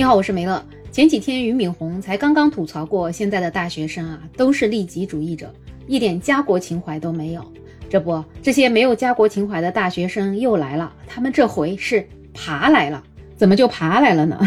你好，我是梅乐。前几天俞敏洪才刚刚吐槽过现在的大学生啊，都是利己主义者，一点家国情怀都没有。这不，这些没有家国情怀的大学生又来了，他们这回是爬来了。怎么就爬来了呢？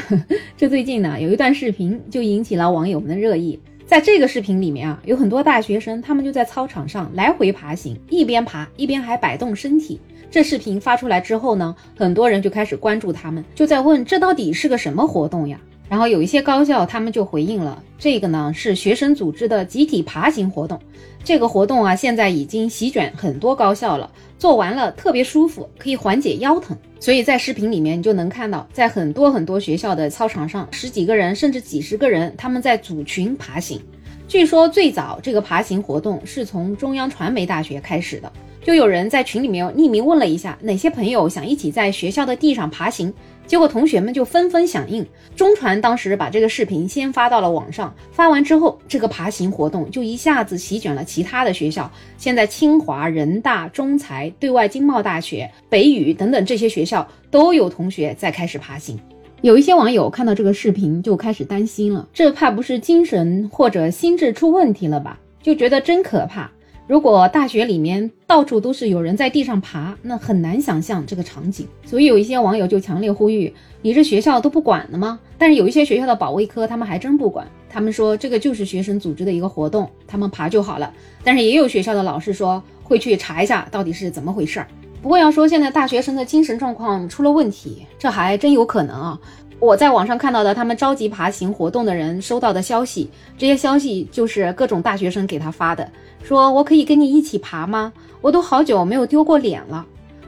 这最近呢，有一段视频就引起了网友们的热议。在这个视频里面啊，有很多大学生，他们就在操场上来回爬行，一边爬一边还摆动身体。这视频发出来之后呢，很多人就开始关注他们，就在问这到底是个什么活动呀？然后有一些高校他们就回应了，这个呢是学生组织的集体爬行活动。这个活动啊，现在已经席卷很多高校了，做完了特别舒服，可以缓解腰疼。所以在视频里面你就能看到，在很多很多学校的操场上，十几个人甚至几十个人，他们在组群爬行。据说最早这个爬行活动是从中央传媒大学开始的。就有人在群里面匿名问了一下，哪些朋友想一起在学校的地上爬行？结果同学们就纷纷响应。中传当时把这个视频先发到了网上，发完之后，这个爬行活动就一下子席卷了其他的学校。现在清华、人大、中财、对外经贸大学、北语等等这些学校都有同学在开始爬行。有一些网友看到这个视频就开始担心了，这怕不是精神或者心智出问题了吧？就觉得真可怕。如果大学里面到处都是有人在地上爬，那很难想象这个场景。所以有一些网友就强烈呼吁：你这学校都不管了吗？但是有一些学校的保卫科他们还真不管，他们说这个就是学生组织的一个活动，他们爬就好了。但是也有学校的老师说会去查一下到底是怎么回事儿。不过要说现在大学生的精神状况出了问题，这还真有可能啊。我在网上看到的他们召集爬行活动的人收到的消息，这些消息就是各种大学生给他发的，说我可以跟你一起爬吗？我都好久没有丢过脸了，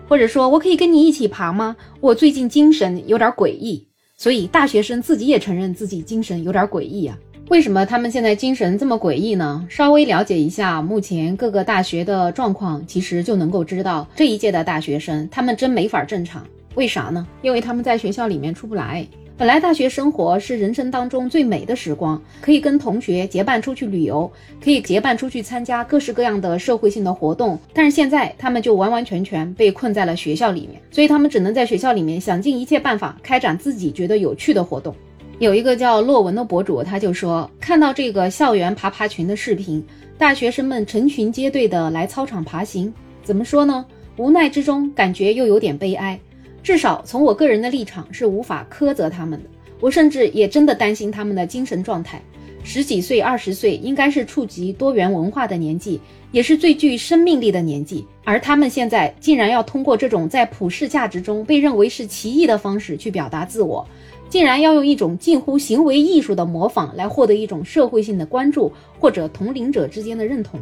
或者说我可以跟你一起爬吗？我最近精神有点诡异，所以大学生自己也承认自己精神有点诡异啊。为什么他们现在精神这么诡异呢？稍微了解一下目前各个大学的状况，其实就能够知道这一届的大学生他们真没法正常。为啥呢？因为他们在学校里面出不来。本来大学生活是人生当中最美的时光，可以跟同学结伴出去旅游，可以结伴出去参加各式各样的社会性的活动。但是现在他们就完完全全被困在了学校里面，所以他们只能在学校里面想尽一切办法开展自己觉得有趣的活动。有一个叫洛文的博主，他就说看到这个校园爬爬群的视频，大学生们成群结队的来操场爬行，怎么说呢？无奈之中，感觉又有点悲哀。至少从我个人的立场是无法苛责他们的，我甚至也真的担心他们的精神状态。十几岁、二十岁应该是触及多元文化的年纪，也是最具生命力的年纪，而他们现在竟然要通过这种在普世价值中被认为是奇异的方式去表达自我，竟然要用一种近乎行为艺术的模仿来获得一种社会性的关注或者同龄者之间的认同。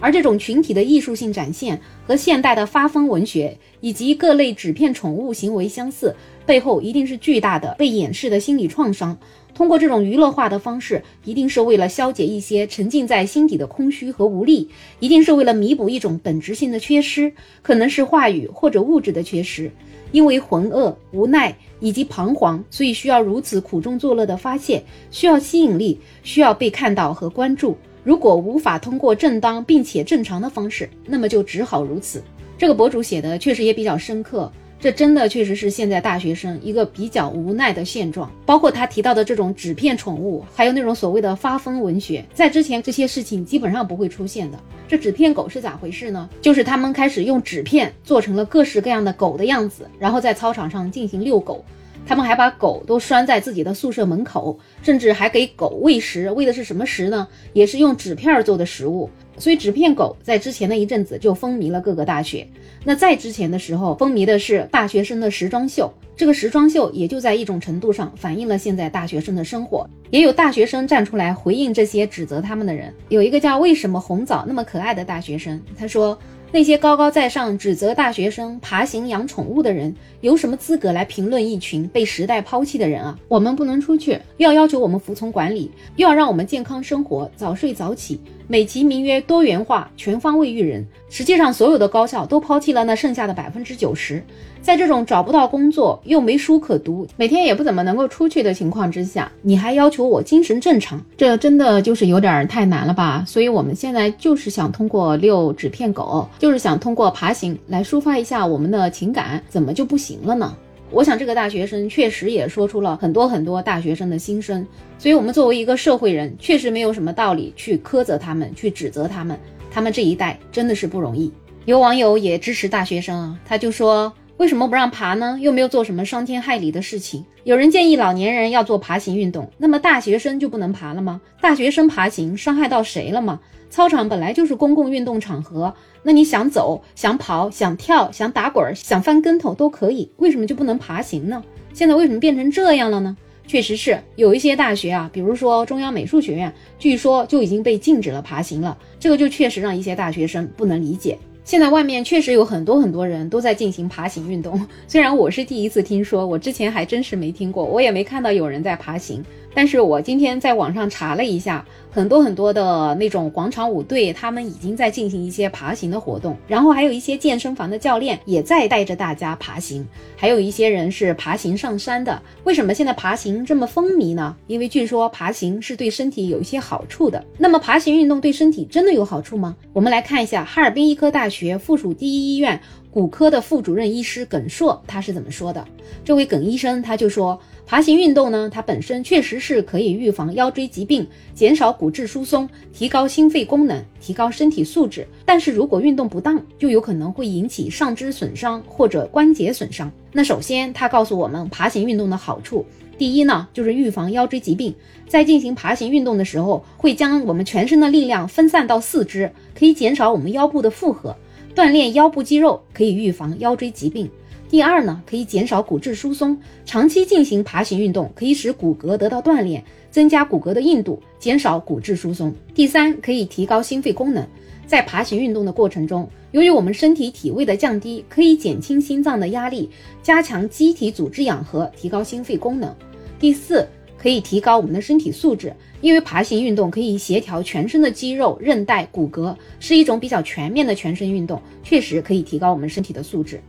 而这种群体的艺术性展现和现代的发疯文学以及各类纸片宠物行为相似，背后一定是巨大的被掩饰的心理创伤。通过这种娱乐化的方式，一定是为了消解一些沉浸在心底的空虚和无力，一定是为了弥补一种本质性的缺失，可能是话语或者物质的缺失。因为浑噩、无奈以及彷徨，所以需要如此苦中作乐的发泄，需要吸引力，需要被看到和关注。如果无法通过正当并且正常的方式，那么就只好如此。这个博主写的确实也比较深刻，这真的确实是现在大学生一个比较无奈的现状。包括他提到的这种纸片宠物，还有那种所谓的发疯文学，在之前这些事情基本上不会出现的。这纸片狗是咋回事呢？就是他们开始用纸片做成了各式各样的狗的样子，然后在操场上进行遛狗。他们还把狗都拴在自己的宿舍门口，甚至还给狗喂食，喂的是什么食呢？也是用纸片做的食物。所以纸片狗在之前的一阵子就风靡了各个大学。那在之前的时候，风靡的是大学生的时装秀。这个时装秀也就在一种程度上反映了现在大学生的生活。也有大学生站出来回应这些指责他们的人。有一个叫为什么红枣那么可爱的大学生，他说。那些高高在上指责大学生爬行养宠物的人，有什么资格来评论一群被时代抛弃的人啊？我们不能出去，又要要求我们服从管理，又要让我们健康生活、早睡早起，美其名曰多元化、全方位育人。实际上，所有的高校都抛弃了那剩下的百分之九十。在这种找不到工作又没书可读，每天也不怎么能够出去的情况之下，你还要求我精神正常，这真的就是有点太难了吧？所以我们现在就是想通过遛纸片狗，就是想通过爬行来抒发一下我们的情感，怎么就不行了呢？我想这个大学生确实也说出了很多很多大学生的心声。所以，我们作为一个社会人，确实没有什么道理去苛责他们，去指责他们。他们这一代真的是不容易。有网友也支持大学生啊，他就说。为什么不让爬呢？又没有做什么伤天害理的事情。有人建议老年人要做爬行运动，那么大学生就不能爬了吗？大学生爬行伤害到谁了吗？操场本来就是公共运动场合，那你想走、想跑、想跳、想打滚、想翻跟头都可以，为什么就不能爬行呢？现在为什么变成这样了呢？确实是有一些大学啊，比如说中央美术学院，据说就已经被禁止了爬行了，这个就确实让一些大学生不能理解。现在外面确实有很多很多人都在进行爬行运动，虽然我是第一次听说，我之前还真是没听过，我也没看到有人在爬行。但是我今天在网上查了一下，很多很多的那种广场舞队，他们已经在进行一些爬行的活动，然后还有一些健身房的教练也在带着大家爬行，还有一些人是爬行上山的。为什么现在爬行这么风靡呢？因为据说爬行是对身体有一些好处的。那么爬行运动对身体真的有好处吗？我们来看一下哈尔滨医科大学附属第一医院骨科的副主任医师耿硕他是怎么说的。这位耿医生他就说。爬行运动呢，它本身确实是可以预防腰椎疾病、减少骨质疏松、提高心肺功能、提高身体素质。但是如果运动不当，就有可能会引起上肢损伤或者关节损伤。那首先，它告诉我们爬行运动的好处，第一呢，就是预防腰椎疾病。在进行爬行运动的时候，会将我们全身的力量分散到四肢，可以减少我们腰部的负荷，锻炼腰部肌肉，可以预防腰椎疾病。第二呢，可以减少骨质疏松。长期进行爬行运动，可以使骨骼得到锻炼，增加骨骼的硬度，减少骨质疏松。第三，可以提高心肺功能。在爬行运动的过程中，由于我们身体体位的降低，可以减轻心脏的压力，加强机体组织氧合，提高心肺功能。第四，可以提高我们的身体素质，因为爬行运动可以协调全身的肌肉、韧带、骨骼，是一种比较全面的全身运动，确实可以提高我们身体的素质。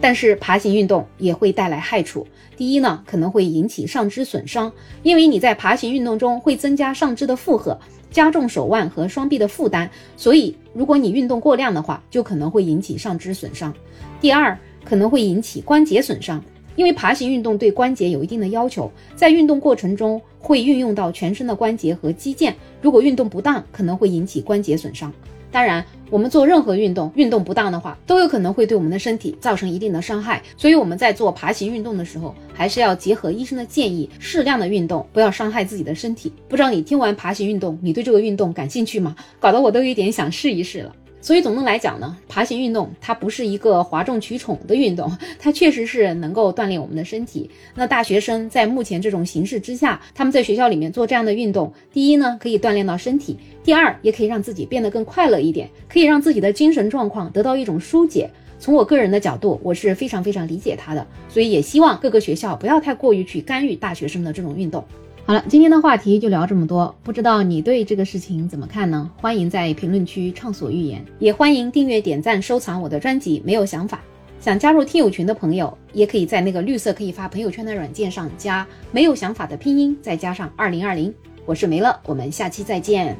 但是爬行运动也会带来害处。第一呢，可能会引起上肢损伤，因为你在爬行运动中会增加上肢的负荷，加重手腕和双臂的负担，所以如果你运动过量的话，就可能会引起上肢损伤。第二，可能会引起关节损伤，因为爬行运动对关节有一定的要求，在运动过程中会运用到全身的关节和肌腱，如果运动不当，可能会引起关节损伤。当然，我们做任何运动，运动不当的话，都有可能会对我们的身体造成一定的伤害。所以我们在做爬行运动的时候，还是要结合医生的建议，适量的运动，不要伤害自己的身体。不知道你听完爬行运动，你对这个运动感兴趣吗？搞得我都有点想试一试了。所以总的来讲呢，爬行运动它不是一个哗众取宠的运动，它确实是能够锻炼我们的身体。那大学生在目前这种形势之下，他们在学校里面做这样的运动，第一呢可以锻炼到身体，第二也可以让自己变得更快乐一点，可以让自己的精神状况得到一种疏解。从我个人的角度，我是非常非常理解他的，所以也希望各个学校不要太过于去干预大学生的这种运动。好了，今天的话题就聊这么多。不知道你对这个事情怎么看呢？欢迎在评论区畅所欲言，也欢迎订阅、点赞、收藏我的专辑。没有想法，想加入听友群的朋友，也可以在那个绿色可以发朋友圈的软件上加“没有想法”的拼音，再加上二零二零。我是梅乐，我们下期再见。